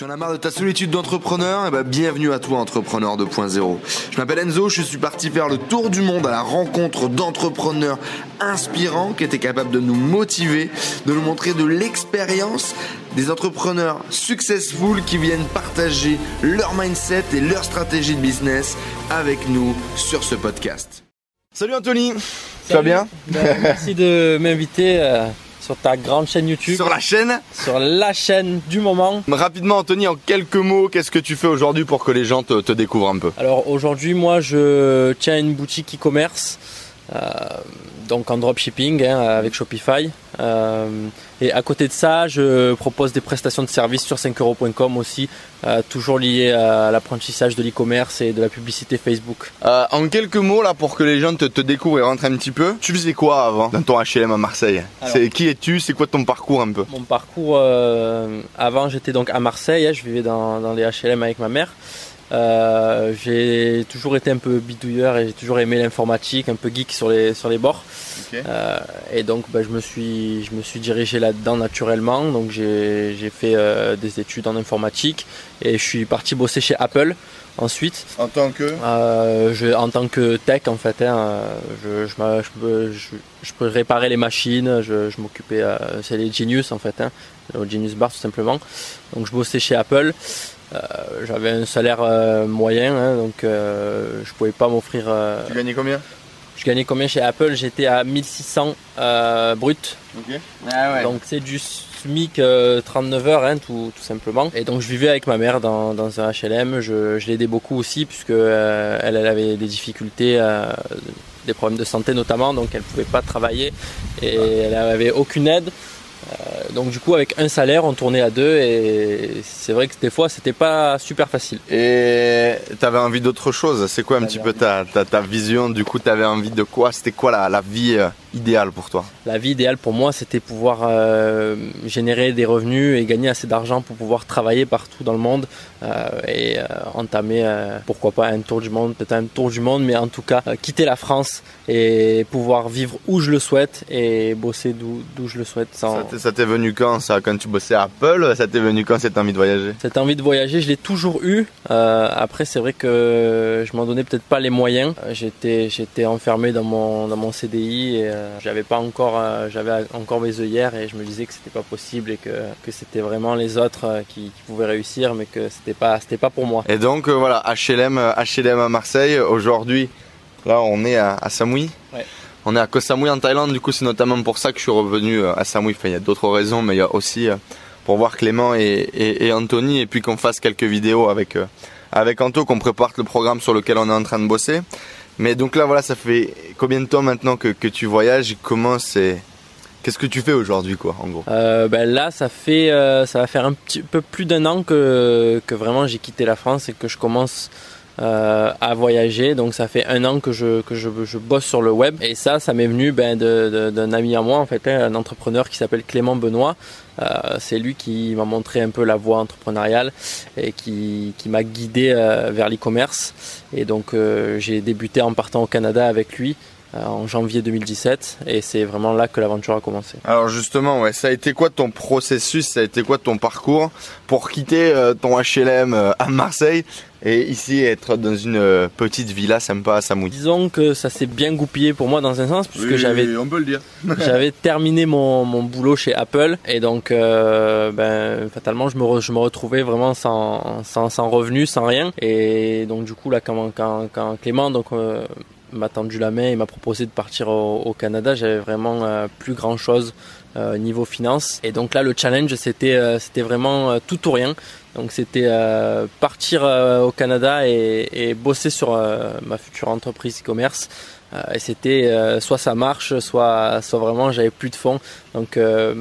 Tu en as marre de ta solitude d'entrepreneur? Eh ben, bienvenue à toi, Entrepreneur 2.0. Je m'appelle Enzo, je suis parti faire le tour du monde à la rencontre d'entrepreneurs inspirants qui étaient capables de nous motiver, de nous montrer de l'expérience, des entrepreneurs successful qui viennent partager leur mindset et leur stratégie de business avec nous sur ce podcast. Salut Anthony, ça va bien? Ben, Merci de m'inviter euh, sur ta grande chaîne YouTube, Sur la chaîne sur la chaîne du moment. Rapidement Anthony, en quelques mots, qu'est-ce que tu fais aujourd'hui pour que les gens te, te découvrent un peu? Alors aujourd'hui, moi, je tiens une boutique e-commerce, donc en dropshipping hein, avec Shopify. Euh, et à côté de ça, je propose des prestations de services sur 5euros.com aussi, euh, toujours liées à l'apprentissage de l'e-commerce et de la publicité Facebook. Euh, en quelques mots là pour que les gens te, te découvrent et rentrent un petit peu, tu faisais quoi avant dans ton HLM à Marseille? Alors. C'est qui es-tu? C'est quoi ton parcours un peu? Mon parcours, avant j'étais donc à Marseille, hein, je vivais dans, dans les HLM avec ma mère. Euh, j'ai toujours été un peu bidouilleur et j'ai toujours aimé l'informatique, un peu geek sur les, sur les bords. Euh, et donc bah, je, me suis, je me suis dirigé là-dedans naturellement. Donc j'ai j'ai fait euh, des études en informatique et je suis parti bosser chez Apple ensuite. En tant que Euh, je, en tant que tech en fait, hein, je, je, je, peux- je, je peux réparer les machines, je, je m'occupais, euh, c'est les Genius en fait, hein, au Genius Bar tout simplement. Donc je bossais chez Apple, Euh, j'avais un salaire moyen, hein, donc je pouvais pas m'offrir. Tu gagnais combien? je gagnais combien chez Apple? J'étais à 1600 euh, brut. Ah donc c'est du SMIC euh, 39 heures hein, tout, tout simplement. Et donc je vivais avec ma mère dans, un HLM. Je, je l'aidais beaucoup aussi puisque euh, elle avait des difficultés, euh, des problèmes de santé notamment, donc elle pouvait pas travailler et elle avait aucune aide. Euh, donc du coup avec un salaire on tournait à deux et c'est vrai que des fois c'était pas super facile. Et t'avais envie d'autre chose? C'est quoi un petit peu ta, ta, ta vision? Du coup, t'avais envie de quoi? C'était quoi la, la vie euh, idéale pour toi? La vie idéale pour moi, c'était pouvoir euh, générer des revenus et gagner assez d'argent pour pouvoir travailler partout dans le monde euh, et entamer, pourquoi pas, un tour du monde, peut-être un tour du monde, mais en tout cas, quitter la France et pouvoir vivre où je le souhaite et bosser d'où je le souhaite. Sans... Ça Ça t'est venu quand ça Quand tu bossais à Apple Ça t'est venu quand cette envie de voyager? Cette envie de voyager, je l'ai toujours eu. Euh, après, c'est vrai que je m'en donnais peut-être pas les moyens. Euh, J'étais, j'étais enfermé dans mon, dans mon CDI et euh, j'avais pas encore, euh, j'avais encore mes œillères et je me disais que c'était pas possible et que, que c'était vraiment les autres qui, qui pouvaient réussir, mais que c'était pas, c'était pas pour moi. Et donc voilà, HLM, HLM à Marseille. Aujourd'hui, là on est à, à. Ouais. On est à Koh Samui en Thaïlande. Du coup, c'est notamment pour ça que je suis revenu euh, à Samui. Enfin, il y a d'autres raisons, mais il y a aussi euh, pour voir Clément et, et, Anthony et puis qu'on fasse quelques vidéos avec euh, avec Anto, qu'on prépare le programme sur lequel on est en train de bosser. Mais donc là, voilà, ça fait combien de temps maintenant que, que tu voyages? Comment c'est Qu'est-ce que tu fais aujourd'hui, quoi, en gros? Ben là, ça fait, ça va faire un petit peu plus d'un an que, que vraiment j'ai quitté la France et que je commence euh, à voyager. Donc ça fait un an que je, que je, bosse sur le web. Et ça, ça m'est venu ben, d'un ami à moi, en fait, un entrepreneur qui s'appelle Clément Benoît. Euh, c'est lui qui m'a montré un peu la voie entrepreneuriale et qui, qui m'a guidé euh, vers l'e-commerce. Et donc euh, j'ai débuté en partant au Canada avec lui en janvier 2017 et c'est vraiment là que l'aventure a commencé. Alors justement, ouais, ça a été quoi ton processus, ça a été quoi ton parcours pour quitter euh, ton HLM euh, à Marseille et ici être dans une euh, petite villa sympa à Samui Disons que ça s'est bien goupillé pour moi dans un sens puisque j'avais on peut le dire. j'avais terminé mon, mon boulot chez Apple et donc euh, ben, fatalement je me, re- je me retrouvais vraiment sans, sans, sans revenu, sans rien et donc du coup là quand, quand, quand Clément donc euh, m'a tendu la main et m'a proposé de partir au, Canada, j'avais vraiment euh, plus grand chose euh, niveau finance. Et donc là le challenge c'était euh, c'était vraiment tout ou rien. Donc c'était partir au Canada et, bosser sur ma future entreprise e-commerce et c'était euh, soit ça marche, soit, soit vraiment j'avais plus de fonds. Donc euh,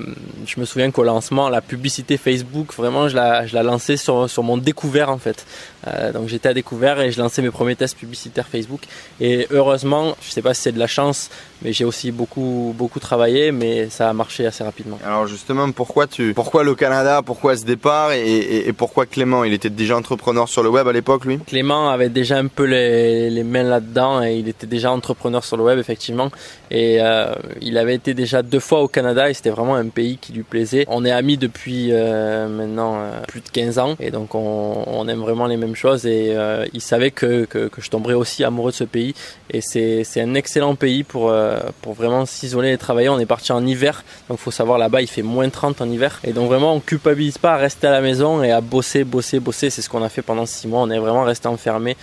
je me souviens qu'au lancement, la publicité Facebook, vraiment je la, je la lançais sur, sur mon découvert en fait. Euh, donc j'étais à découvert et je lançais mes premiers tests publicitaires Facebook. Et heureusement, je sais pas si c'est de la chance, mais j'ai aussi beaucoup, beaucoup travaillé, mais ça a marché assez rapidement. Alors justement, pourquoi tu, pourquoi le Canada, pourquoi ce départ et, et- et pourquoi Clément? Il était déjà entrepreneur sur le web à l'époque, lui? Clément avait déjà un peu les, les mains là-dedans et il était déjà entrepreneur entrepreneur sur le web effectivement et euh, il avait été déjà deux fois au Canada et c'était vraiment un pays qui lui plaisait. On est amis depuis euh, maintenant euh, plus de 15 ans et donc on, aime vraiment les mêmes choses et il savait que, que, je tomberais aussi amoureux de ce pays et c'est un excellent pays pour, pour vraiment s'isoler et travailler. On est parti en hiver donc faut savoir là-bas il fait moins 30 en hiver et donc vraiment on culpabilise pas à rester à la maison et à bosser, bosser, bosser. C'est ce qu'on a fait pendant six mois. On est vraiment resté enfermé.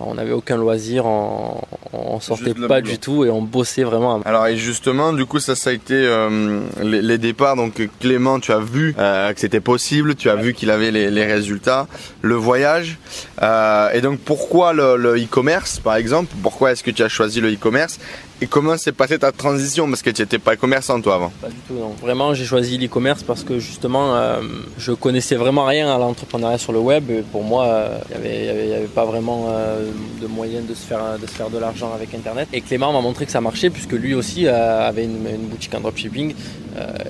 on n'avait aucun loisir, on sortait pas du tout et on bossait vraiment. Alors et justement, du coup, ça, ça a été euh, les, départs. Donc Clément, tu as vu euh, que c'était possible, tu as vu qu'il avait les, les, résultats, le voyage. Euh, et donc pourquoi le e-commerce, par exemple? Pourquoi est-ce que tu as choisi le e-commerce? Et comment s'est passée ta transition? Parce que tu n'étais pas commerçant toi avant. Pas du tout, non. Vraiment, j'ai choisi l'e-commerce parce que justement, euh, je connaissais vraiment rien à l'entrepreneuriat sur le web. Pour moi, euh, il n'y avait, pas vraiment euh, de moyen de se faire de l'argent avec Internet. Et Clément m'a montré que ça marchait puisque lui aussi euh, avait une, boutique en dropshipping.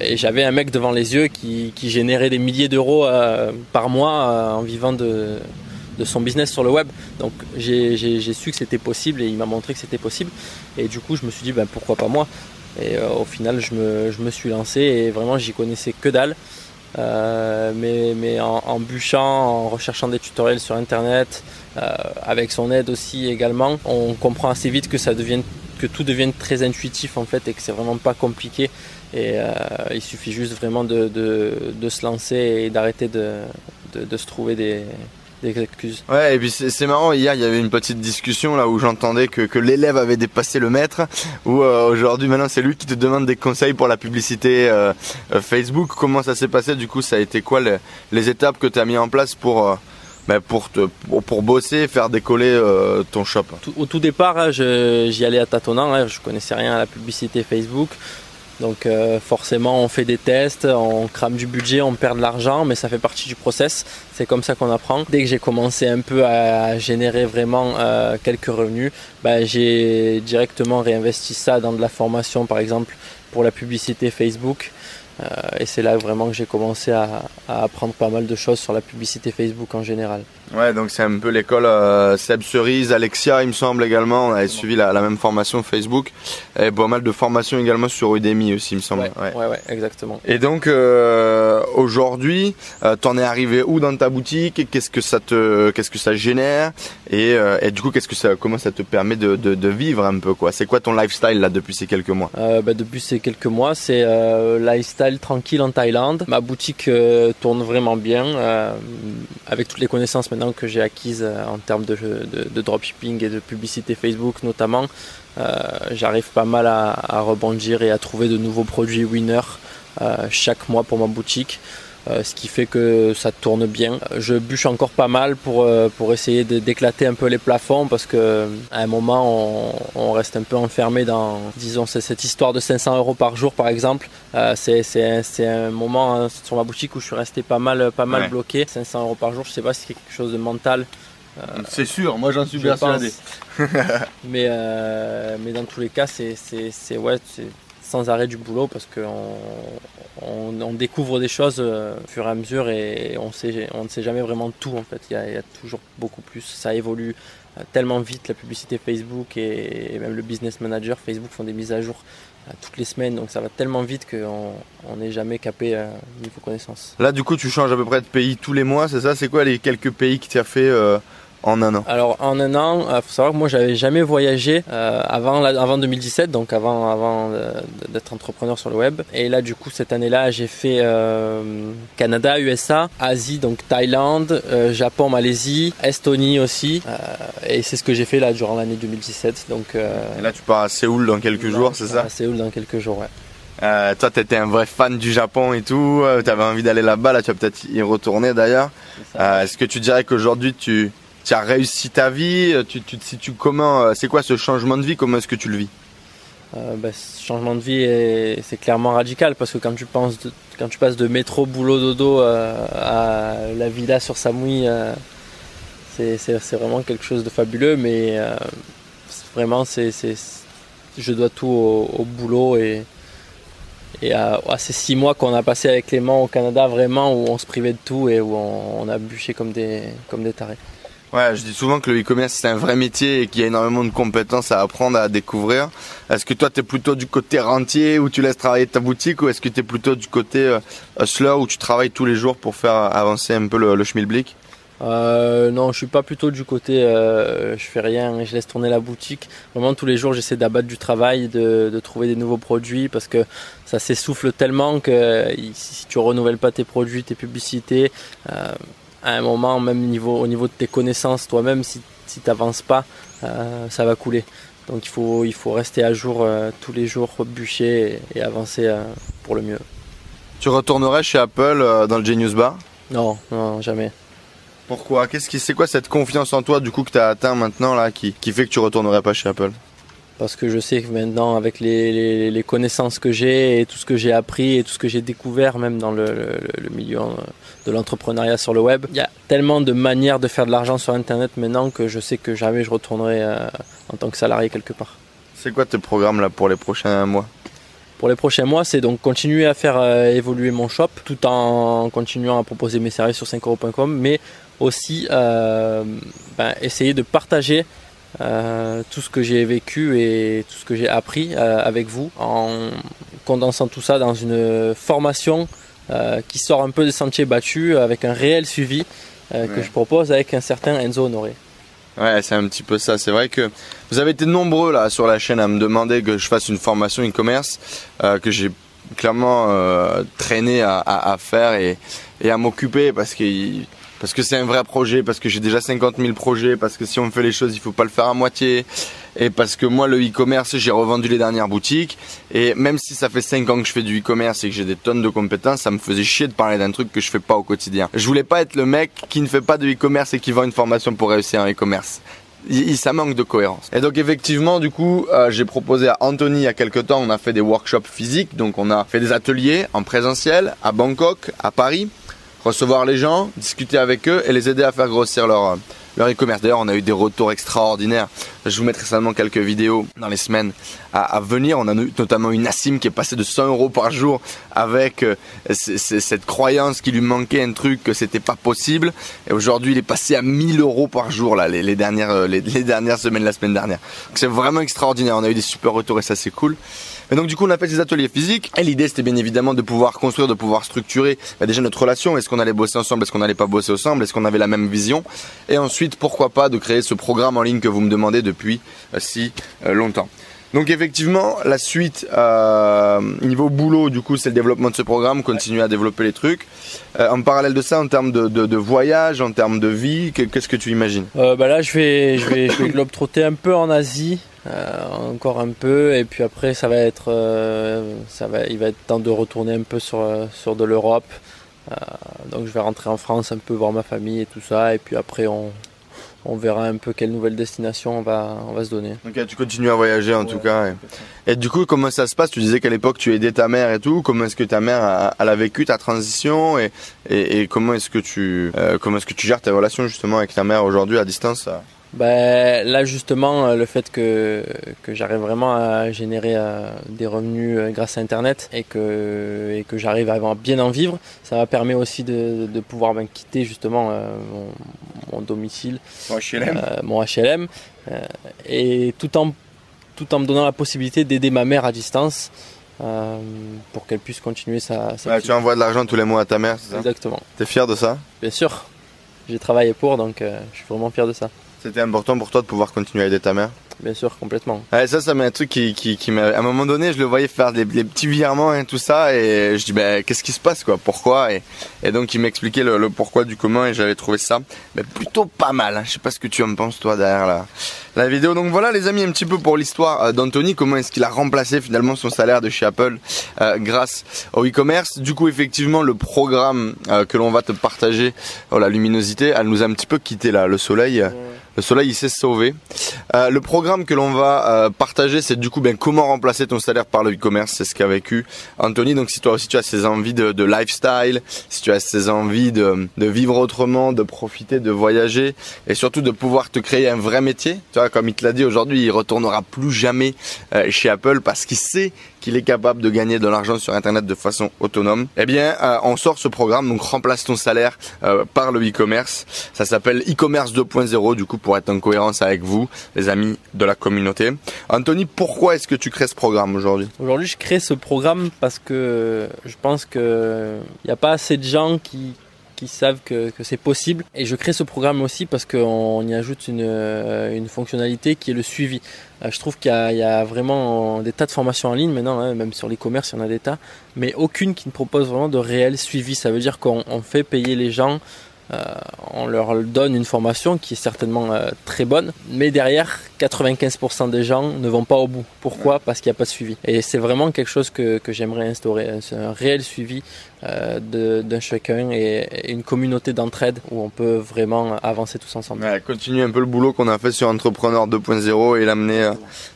et j'avais un mec devant les yeux qui générait des milliers d'euros par mois en vivant de de son business sur le web. Donc j'ai su que c'était possible et il m'a montré que c'était possible. Et du coup, je me suis dit, ben, pourquoi pas moi? Et euh, au final, je me, suis lancé et vraiment, j'y connaissais que dalle. Euh, mais, en, bûchant, en recherchant des tutoriels sur internet, euh, avec son aide aussi également, on comprend assez vite que ça devienne que tout devienne très intuitif en fait et que c'est vraiment pas compliqué et il suffit juste vraiment de, se lancer et d'arrêter de, se trouver des, des excuses. Ouais, et puis c'est marrant, hier il y avait une petite discussion là où j'entendais que, que l'élève avait dépassé le maître, où euh, aujourd'hui maintenant c'est lui qui te demande des conseils pour la publicité euh, euh, Facebook. Comment ça s'est passé? Du coup Ça a été quoi les, les étapes que tu as mis en place pour... Ben pour, te, pour, pour, bosser, faire décoller euh, ton shop? Au tout départ, hein, j'y allais à tâtonnant, hein, je connaissais rien à la publicité Facebook. Donc euh, forcément on fait des tests, on crame du budget, on perd de l'argent, mais ça fait partie du process. C'est comme ça qu'on apprend. Dès que j'ai commencé un peu à générer vraiment euh, quelques revenus, bah, j'ai directement réinvesti ça dans de la formation par exemple pour la publicité Facebook. Euh, et c'est là vraiment que j'ai commencé à, à, apprendre pas mal de choses sur la publicité Facebook en général. Ouais, donc c'est un peu l'école euh, Seb Cerise, Alexia, il me semble également. On avait suivi la, la, même formation Facebook et pas mal de formations également sur Udemy aussi, il me semble. Ouais, ouais, ouais, exactement. Et donc euh, aujourd'hui, euh, t'en es arrivé où dans ta boutique? Qu'est-ce que ça te, qu'est-ce que ça génère? Et, euh, et, du coup, qu'est-ce que ça, comment ça te permet de, de, de vivre un peu quoi? C'est quoi ton lifestyle là depuis ces quelques mois? Bah, Depuis ces quelques mois, c'est lifestyle tranquille en Thaïlande. Ma boutique tourne vraiment bien avec toutes les connaissances maintenant que j'ai acquises euh, en termes de, dropshipping et de publicité Facebook notamment. J'arrive pas mal à, rebondir et à trouver de nouveaux produits winner chaque mois pour ma boutique. Euh, ce qui fait que ça tourne bien. Je bûche encore pas mal pour, euh, pour essayer d'éclater un peu les plafonds parce que à un moment on, on reste un peu enfermé dans, disons, cette histoire de 500 euros par jour par exemple. Euh, c'est un moment hein, sur ma boutique où je suis resté pas mal, pas mal ouais. bloqué. 500 euros par jour, je sais pas si c'est quelque chose de mental. Euh, c'est sûr, moi j'en suis persuadé. mais, euh, mais dans tous les cas, c'est ouais, arrêt du boulot parce qu'on on, découvre des choses euh, au fur et à mesure et on, ne sait jamais vraiment tout en fait. Il y a, toujours beaucoup plus. Ça évolue euh, tellement vite la publicité Facebook et, même le business manager Facebook font des mises à jour euh, toutes les semaines donc ça va tellement vite qu'on n'est jamais capé niveau connaissance. Là du coup tu changes à peu près de pays tous les mois c'est ça? C'est quoi les quelques pays qui t'as fait euh en un an Alors en un an, il euh, faut savoir que moi j'avais jamais voyagé euh, avant, la, avant 2017, donc avant, avant euh, d'être entrepreneur sur le web. Et là du coup cette année-là j'ai fait Canada, USA, Asie, donc Thaïlande, Japon, Malaisie, Estonie aussi. Et c'est ce que j'ai fait là durant l'année 2017. Donc, et là tu pars à Séoul dans quelques jours, c'est ça À Séoul dans quelques jours, ouais. Euh, toi, tu étais un vrai fan du Japon et tout. Euh, tu avais envie d'aller là-bas. Là, tu vas peut-être y retourner d'ailleurs. Est-ce est que tu dirais qu'aujourd'hui, tu, tu as réussi ta vie Tu, tu situes comment C'est quoi ce changement de vie Comment est-ce que tu le vis? Euh, bah, ce changement de vie c'est clairement radical parce que quand tu tu passes de métro boulot dodo euh, à la villa sur Samui euh, c'est vraiment quelque chose de fabuleux mais euh, vraiment c'est je dois tout au, boulot et, à, ces six mois qu'on a passé avec Clément au Canada vraiment où on se privait de tout et où on, a bûché comme des tarés Ouais, je dis souvent que le e-commerce c'est un vrai métier et qu'il y a énormément de compétences à apprendre, à découvrir. Est-ce que toi tu es plutôt du côté rentier où tu laisses travailler ta boutique ou est-ce que tu es plutôt du côté euh, hustler où tu travailles tous les jours pour faire avancer un peu le, le schmilblick? Euh, non, je suis pas plutôt du côté euh, je fais rien, je laisse tourner la boutique. Vraiment tous les jours j'essaie d'abattre du travail, de, trouver des nouveaux produits parce que ça s'essouffle tellement que si tu renouvelles pas tes produits, tes publicités, à un moment, même niveau, au niveau de tes connaissances toi-même, si, si tu n'avances pas, euh, ça va couler. Donc il faut, il faut rester à jour euh, tous les jours, bûcher et, et avancer euh, pour le mieux. Tu retournerais chez Apple dans le Genius Bar? Non, non, jamais. Pourquoi? Qu'est-ce qui, c'est quoi cette confiance en toi du coup que tu as atteint maintenant là, qui, qui fait que tu retournerais pas chez Apple? Parce que je sais que maintenant, avec les, les, les connaissances que j'ai et tout ce que j'ai appris et tout ce que j'ai découvert, même dans le, le, le milieu de l'entrepreneuriat sur le web, il y a tellement de manières de faire de l'argent sur Internet maintenant que je sais que jamais je retournerai euh, en tant que salarié quelque part. C'est quoi tes programmes là pour les prochains mois? Pour les prochains mois, c'est donc continuer à faire euh, évoluer mon shop tout en continuant à proposer mes services sur 5euros.com, mais aussi euh, ben, essayer de partager euh, tout ce que j'ai vécu et tout ce que j'ai appris euh, avec vous en condensant tout ça dans une formation euh, qui sort un peu des sentiers battus avec un réel suivi ouais. que je propose avec un certain Enzo Honoré. Ouais, c'est un petit peu ça. C'est vrai que vous avez été nombreux là sur la chaîne à me demander que je fasse une formation e-commerce que j'ai clairement traîné à, à, à, faire et, et à m'occuper parce que parce que c'est un vrai projet, parce que j'ai déjà 50 000 projets, parce que si on fait les choses, il faut pas le faire à moitié, et parce que moi, le e-commerce, j'ai revendu les dernières boutiques, et même si ça fait 5 ans que je fais du e-commerce et que j'ai des tonnes de compétences, ça me faisait chier de parler d'un truc que je fais pas au quotidien. Je voulais pas être le mec qui ne fait pas de e-commerce et qui vend une formation pour réussir en e-commerce. Ça manque de cohérence. Et donc effectivement, du coup, euh, j'ai proposé à Anthony il y a quelques temps, on a fait des workshops physiques, donc on a fait des ateliers en présentiel à Bangkok, à Paris recevoir les gens, discuter avec eux et les aider à faire grossir leur leur e-commerce. D'ailleurs, on a eu des retours extraordinaires. Je vous mettrai seulement quelques vidéos dans les semaines à, venir. On a eu notamment une Nassim qui est passée de 100 euros par jour avec euh, cette croyance qu'il lui manquait un truc que c'était pas possible. Et aujourd'hui, il est passé à 1000 euros par jour là, les, dernières, euh, les, les, dernières semaines, la semaine dernière. C'est vraiment extraordinaire. On a eu des super retours et ça c'est cool. Et donc du coup, on a fait des ateliers physiques. Et l'idée, c'était bien évidemment de pouvoir construire, de pouvoir structurer bah, déjà notre relation. Est-ce qu'on allait bosser ensemble? Est-ce qu'on n'allait pas bosser ensemble? Est-ce qu'on avait la même vision? Et ensuite, pourquoi pas de créer ce programme en ligne que vous me demandez depuis euh, si euh, longtemps. Donc effectivement, la suite euh, niveau boulot, du coup, c'est le développement de ce programme, continuer à développer les trucs. En parallèle de ça, en termes de, voyage, en termes de vie, qu'est-ce que tu imagines? Euh, bah Là, je vais, je vais, je vais globe-trotter un peu en Asie, euh, encore un peu, et puis après, ça va être, ça va, il va être temps de retourner un peu sur, sur de l'Europe. donc je vais rentrer en France un peu voir ma famille et tout ça, et puis après, on, on verra un peu quelle nouvelle destination on va, on va se donner. Ok, tu continues à voyager en ouais, tout cas. Et... et... du coup, comment ça se passe? Tu disais qu'à l'époque tu aidais ta mère et tout. Comment est-ce que ta mère a, elle a vécu ta transition? Et, et, et comment est-ce que tu euh, comment est-ce que tu gères tes relations justement avec ta mère aujourd'hui à distance ben, là justement le fait que, que j'arrive vraiment à générer euh, des revenus euh, grâce à internet et que, et que j'arrive à bien en vivre ça me permet aussi de, de pouvoir ben, quitter justement euh, mon, mon, domicile mon HLM, euh, mon HLM et tout en, tout en me donnant la possibilité d'aider ma mère à distance pour qu'elle puisse continuer sa, sa ouais, tu envoies de l'argent tous les mois à ta mère c'est ça? Exactement. T'es fier de ça? Bien sûr. J'ai travaillé pour donc je suis vraiment fier de ça c'était important pour toi de pouvoir continuer à aider ta mère? Bien sûr, complètement. Ouais, ça, ça m'a un truc qui, qui, qui m'a. À un moment donné, je le voyais faire des, des petits virements et tout ça, et je dis, ben, qu'est-ce qui se passe, quoi? Pourquoi? Et, et, donc, il m'expliquait le, le, pourquoi du comment, et j'avais trouvé ça mais plutôt pas mal. Hein. Je sais pas ce que tu en penses, toi, derrière la, la vidéo. Donc voilà, les amis, un petit peu pour l'histoire euh, d'Anthony, comment est-ce qu'il a remplacé finalement son salaire de chez Apple euh, grâce au e-commerce. Du coup, effectivement, le programme euh, que l'on va te partager, oh, la luminosité, elle nous a un petit peu quitté là, le soleil. Ouais. Le soleil, il s'est sauvé. Euh, le programme que l'on va euh, partager, c'est du coup ben, comment remplacer ton salaire par le e-commerce. C'est ce qu'a vécu Anthony. Donc si toi aussi tu as ces envies de, lifestyle, si tu as ces envies de, de, vivre autrement, de profiter, de voyager et surtout de pouvoir te créer un vrai métier. Tu vois, comme il te l'a dit aujourd'hui, il retournera plus jamais euh, chez Apple parce qu'il sait est capable de gagner de l'argent sur Internet de façon autonome, eh bien, euh, on sort ce programme, donc remplace ton salaire euh, par le e-commerce. Ça s'appelle e-commerce 2.0, du coup, pour être en cohérence avec vous, les amis de la communauté. Anthony, pourquoi est-ce que tu crées ce programme aujourd'hui? Aujourd'hui, je crée ce programme parce que je pense qu'il n'y a pas assez de gens qui, qui savent que, que c'est possible. Et je crée ce programme aussi parce qu'on y ajoute une, euh, une, fonctionnalité qui est le suivi. Euh, je trouve qu'il y, y, a vraiment des tas de formations en ligne maintenant, hein, même sur l'e-commerce, il y en a des tas, mais aucune qui ne propose vraiment de réel suivi. Ça veut dire qu'on fait payer les gens euh, on leur donne une formation qui est certainement euh, très bonne, mais derrière, 95% des gens ne vont pas au bout. Pourquoi? Parce qu'il n'y a pas de suivi. Et c'est vraiment quelque chose que, que j'aimerais instaurer, un réel suivi d'un chacun et, une communauté d'entraide où on peut vraiment avancer tous ensemble. Ouais, continuer un peu le boulot qu'on a fait sur Entrepreneur 2.0 et l'amener euh,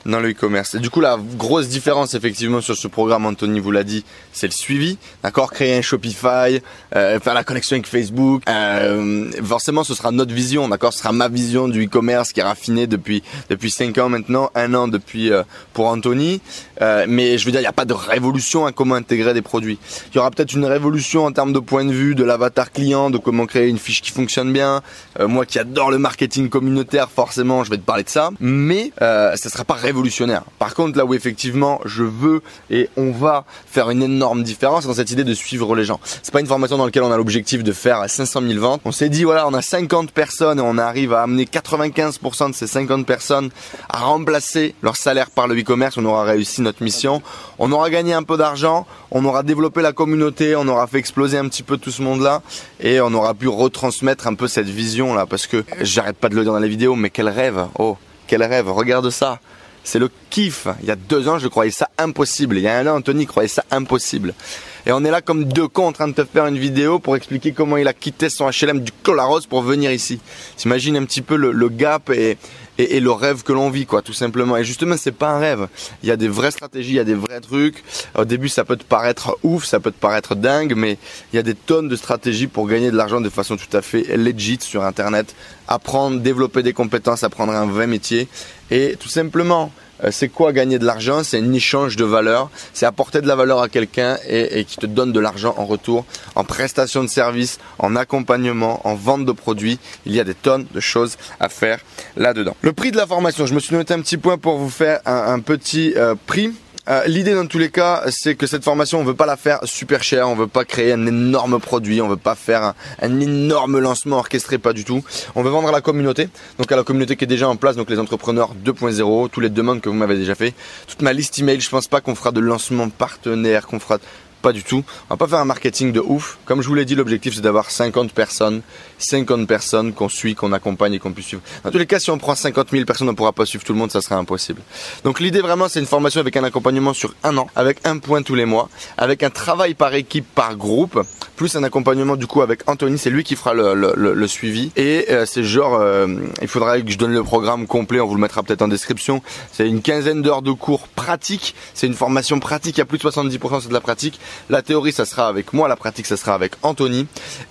dans le e-commerce. Du coup, la grosse différence effectivement sur ce programme, Anthony vous l'a dit, c'est le suivi. D'accord? Créer un Shopify, euh, faire la connexion avec Facebook. Euh, forcément, ce sera notre vision, d'accord? Ce sera ma vision du e-commerce qui est raffinée depuis depuis 5 ans maintenant, un an depuis euh, pour Anthony. Euh, mais je veux dire, il n'y a pas de révolution à comment intégrer des produits. Il y aura peut-être une révolution en termes de point de vue de l'avatar client, de comment créer une fiche qui fonctionne bien. Euh, moi qui adore le marketing communautaire, forcément, je vais te parler de ça. Mais euh, ça sera pas révolutionnaire. Par contre, là où effectivement je veux et on va faire une énorme différence, dans cette idée de suivre les gens. C'est pas une formation dans laquelle on a l'objectif de faire 500 000 ventes. On s'est dit voilà, on a 50 personnes et on arrive à amener 95% de ces 50 personnes à remplacer leur salaire par le e-commerce. On aura réussi notre mission. On aura gagné un peu d'argent, on aura développé la communauté, on aura fait exploser un petit peu tout ce monde-là et on aura pu retransmettre un peu cette vision-là parce que j'arrête pas de le dire dans les vidéos, mais quel rêve Oh, quel rêve Regarde ça c'est le kiff. Il y a deux ans, je croyais ça impossible. Il y a un an, Anthony croyait ça impossible. Et on est là comme deux cons en train de te faire une vidéo pour expliquer comment il a quitté son HLM du Colaros pour venir ici. T'imagines un petit peu le gap et, et, le rêve que l'on vit, quoi, tout simplement. Et justement, c'est pas un rêve. Il y a des vraies stratégies, il y a des vrais trucs. Au début, ça peut te paraître ouf, ça peut te paraître dingue, mais il y a des tonnes de stratégies pour gagner de l'argent de façon tout à fait legit sur Internet. Apprendre, développer des compétences, apprendre un vrai métier. Et tout simplement, c'est quoi gagner de l'argent? C'est un échange de valeur, c'est apporter de la valeur à quelqu'un et, qui te donne de l'argent en retour, en prestation de services, en accompagnement, en vente de produits. Il y a des tonnes de choses à faire là-dedans. Le prix de la formation, je me suis noté un petit point pour vous faire un, un petit euh, prix. Euh, L'idée dans tous les cas, c'est que cette formation, on veut pas la faire super chère, on veut pas créer un énorme produit, on veut pas faire un, énorme lancement orchestré, pas du tout. On veut vendre à la communauté, donc à la communauté qui est déjà en place, donc les entrepreneurs 2.0, tous les demandes que vous m'avez déjà fait, toute ma liste email. Je pense pas qu'on fera de lancement partenaire, qu'on fera pas du tout. On va pas faire un marketing de ouf. Comme je vous l'ai dit, l'objectif c'est d'avoir 50 personnes, 50 personnes qu'on suit, qu'on accompagne et qu'on puisse suivre. Dans tous les cas, si on prend 50 000 personnes, on pourra pas suivre tout le monde, ça serait impossible. Donc l'idée vraiment, c'est une formation avec un accompagnement sur un an, avec un point tous les mois, avec un travail par équipe, par groupe, plus un accompagnement du coup avec Anthony, c'est lui qui fera le suivi. Et euh, c'est genre, euh, il faudra que je donne le programme complet, on vous le mettra peut-être en description. C'est une quinzaine d'heures de cours pratiques. C'est une formation pratique, il y a plus de 70% c'est de la pratique. La théorie, ça sera avec moi, la pratique, ça sera avec Anthony.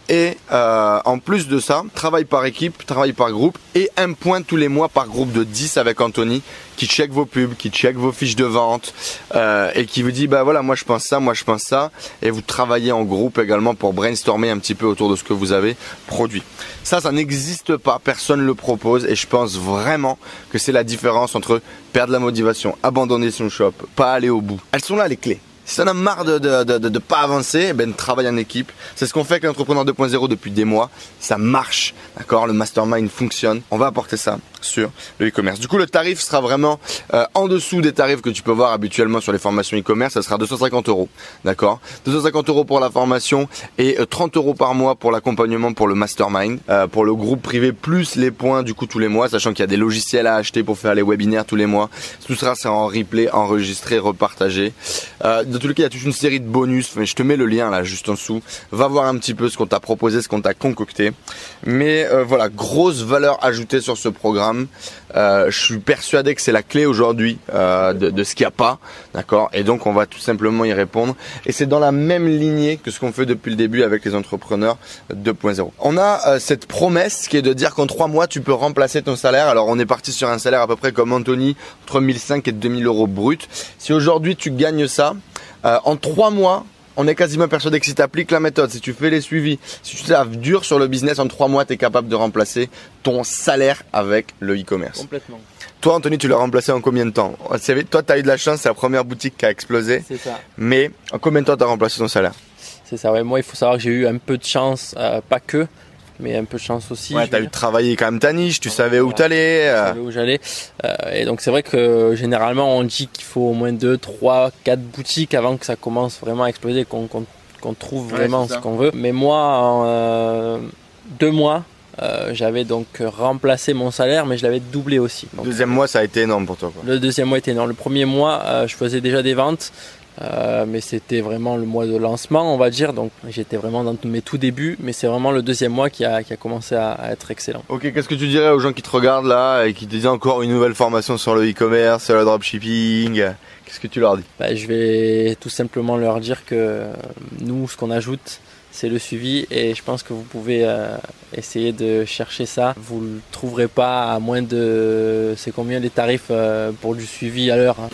Et euh, en plus de ça, travail par équipe, travail par groupe et un point tous les mois par groupe de 10 avec Anthony qui check vos pubs, qui check vos fiches de vente euh, et qui vous dit bah voilà moi je pense ça, moi je pense ça et vous travaillez en groupe également pour brainstormer un petit peu autour de ce que vous avez produit. Ça ça n'existe pas, personne ne le propose et je pense vraiment que c'est la différence entre perdre la motivation, abandonner son shop, pas aller au bout. Elles sont là les clés. Si t'en as marre de de, pas avancer, ben travaille en équipe. C'est ce qu'on fait avec l'entrepreneur 2.0 depuis des mois. Ça marche, d'accord? Le mastermind fonctionne. On va apporter ça sur le e-commerce. Du coup, le tarif sera vraiment euh, en dessous des tarifs que tu peux voir habituellement sur les formations e-commerce. Ça sera 250 euros, d'accord? 250 euros pour la formation et 30 euh, euros par mois pour l'accompagnement pour le mastermind, euh, pour le groupe privé plus les points du coup tous les mois, sachant qu'il y a des logiciels à acheter pour faire les webinaires tous les mois. Tout ça, c'est en replay, enregistré, repartagé. Euh, tous les cas, il y a toute une série de bonus. je te mets le lien là juste en dessous. Va voir un petit peu ce qu'on t'a proposé, ce qu'on t'a concocté. Mais voilà, grosse valeur ajoutée sur ce programme. Euh, je suis persuadé que c'est la clé aujourd'hui euh, de, ce qu'il n'y a pas, d'accord? Et donc on va tout simplement y répondre. Et c'est dans la même lignée que ce qu'on fait depuis le début avec les entrepreneurs 2.0. On a euh, cette promesse qui est de dire qu'en trois mois tu peux remplacer ton salaire. Alors on est parti sur un salaire à peu près comme Anthony, entre 1005 et 2000 euros brut. Si aujourd'hui tu gagnes ça, en trois mois on est quasiment persuadé que si tu appliques la méthode, si tu fais les suivis, si tu travailles dur sur le business, en trois mois, tu es capable de remplacer ton salaire avec le e-commerce. Complètement. Toi, Anthony, tu l'as remplacé en combien de temps? Toi, tu as eu de la chance, c'est la première boutique qui a explosé. C'est ça. Mais en combien de temps tu as remplacé ton salaire? C'est ça, ouais. Moi, il faut savoir que j'ai eu un peu de chance, euh, pas que mais un peu de chance aussi. Ouais, t'as eu travailler quand même ta niche, tu savais où t'allais. Je savais où j'allais. Euh, et donc c'est vrai que généralement on dit qu'il faut au moins 2, 3, 4 boutiques avant que ça commence vraiment à exploser, qu'on trouve vraiment ce qu'on veut. Mais moi, en euh, deux mois, euh, j'avais donc remplacé mon salaire, mais je l'avais doublé aussi. Le deuxième mois, ça a été énorme pour toi. Quoi. Le deuxième mois était énorme. Le premier mois, je faisais déjà des ventes. Euh, mais c'était vraiment le mois de lancement, on va dire. Donc j'étais vraiment dans mes tout débuts, mais c'est vraiment le deuxième mois qui a, qui a commencé à, être excellent. Ok, qu'est-ce que tu dirais aux gens qui te regardent là et qui te disent encore une nouvelle formation sur le e-commerce, sur le dropshipping? Qu'est-ce que tu leur dis? Bah, Je vais tout simplement leur dire que nous, ce qu'on ajoute, c'est le suivi et je pense que vous pouvez euh, essayer de chercher ça. Vous le trouverez pas à moins de... C'est combien les tarifs euh, pour du suivi à l'heure hein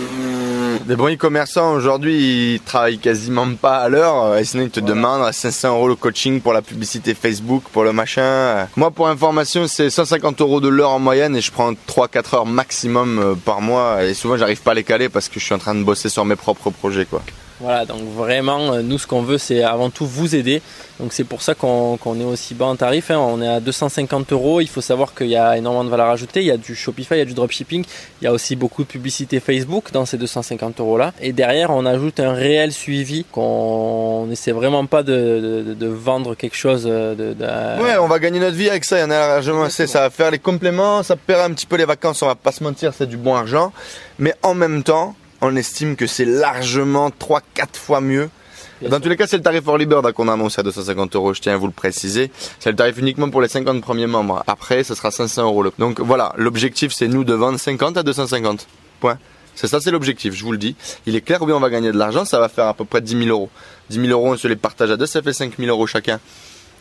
des bons e-commerçants aujourd'hui, ils travaillent quasiment pas à l'heure. Euh, et sinon, ils te demandent 500 euros le coaching pour la publicité Facebook, pour le machin. Moi, pour information, c'est 150 euros de l'heure en moyenne et je prends 3-4 heures maximum par mois. Et souvent, j'arrive pas à les caler parce que je suis en train de bosser sur mes propres projets, quoi. Voilà, donc vraiment, euh, nous, ce qu'on veut, c'est avant tout vous aider. Donc c'est pour ça qu'on est aussi bas en tarif. Hein. On est à 250 euros. Il faut savoir qu'il y a énormément de valeur ajoutée. Il y a du Shopify, il y a du dropshipping. Il y a aussi beaucoup de publicité Facebook dans ces 250 euros là. Et derrière, on ajoute un réel suivi qu'on n'essaie vraiment pas de, vendre quelque chose. De, Ouais, on va gagner notre vie avec ça. Il y en a largement assez. Ça va faire les compléments. Ça paiera un petit peu les vacances. On va pas se mentir, c'est du bon argent. Mais en même temps, on estime que c'est largement 3-4 fois mieux. Dans tous les cas, c'est le tarif Early Bird qu'on a annoncé à 250 euros, je tiens à vous le préciser. C'est le tarif uniquement pour les 50 premiers membres. Après, ce sera 500 euros. Donc voilà, l'objectif c'est nous de vendre 50 à 250. Point. C'est ça, c'est l'objectif, je vous le dis. Il est clair, oui, on va gagner de l'argent, ça va faire à peu près 10 000 euros. 10 000 euros, on se les partage à deux, ça fait 5 000 euros chacun.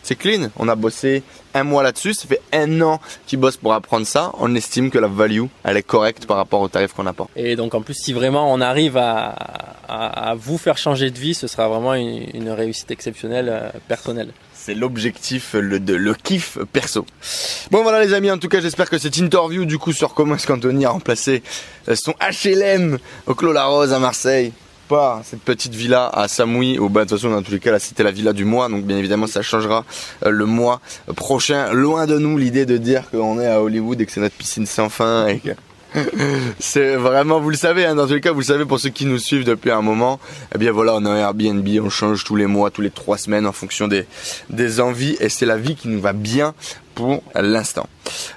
C'est clean. On a bossé un mois là-dessus. Ça fait un an qu'ils bossent pour apprendre ça. On estime que la value, elle est correcte par rapport au tarif qu'on apporte. Et donc en plus, si vraiment on arrive à, vous faire changer de vie, ce sera vraiment une, réussite exceptionnelle euh, personnelle. C'est l'objectif, le, le kiff perso. Bon voilà les amis, en tout cas j'espère que cette interview du coup sur comment est-ce qu'Anthony a remplacé euh, son HLM au Clos La Rose à Marseille pas cette petite villa à Samui, ou bah, de toute façon dans tous les cas là c'était la villa du mois, donc bien évidemment ça changera euh, le mois prochain. Loin de nous l'idée de dire qu'on est à Hollywood et que c'est notre piscine sans fin et que c'est vraiment, vous le savez, hein, dans tous les cas, vous le savez pour ceux qui nous suivent depuis un moment. Eh bien voilà, on a un Airbnb, on change tous les mois, tous les trois semaines en fonction des envies et c'est la vie qui nous va bien pour l'instant.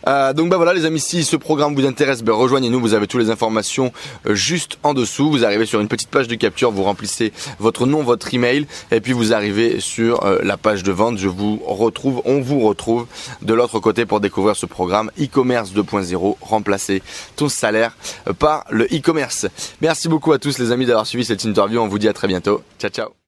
Euh, donc bah voilà les amis, si ce programme vous intéresse, ben, rejoignez-nous, vous avez toutes les informations euh, juste en dessous. Vous arrivez sur une petite page de capture, vous remplissez votre nom, votre email, et puis vous arrivez sur euh, la page de vente. Je vous retrouve, on vous retrouve de l'autre côté pour découvrir ce programme e-commerce 2.0, remplacer ton salaire par le e-commerce. Merci beaucoup à tous les amis d'avoir suivi cette interview, on vous dit à très bientôt. Ciao ciao